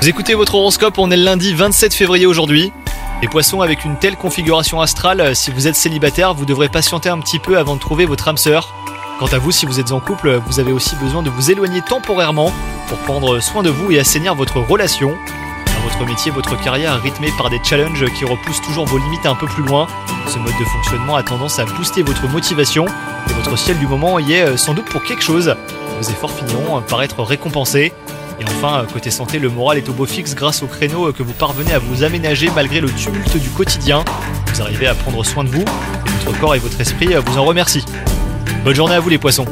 Vous écoutez votre horoscope, on est le lundi 27 février aujourd'hui. Les poissons, avec une telle configuration astrale, euh, si vous êtes célibataire, vous devrez patienter un petit peu avant de trouver votre âme sœur. Quant à vous, si vous êtes en couple, vous avez aussi besoin de vous éloigner temporairement pour prendre soin de vous et assainir votre relation. Dans votre métier, votre carrière rythmée par des challenges qui repoussent toujours vos limites un peu plus loin. Ce mode de fonctionnement a tendance à booster votre motivation et votre ciel du moment y est euh, sans doute pour quelque chose. Vos efforts finiront par être récompensés. Et enfin, euh, côté santé, le moral est au beau fixe grâce au créneau euh, que vous parvenez à vous aménager malgré le tumulte du quotidien. Vous arrivez à prendre soin de vous et votre corps et votre esprit euh, vous en remercient. Bonne journée à vous les poissons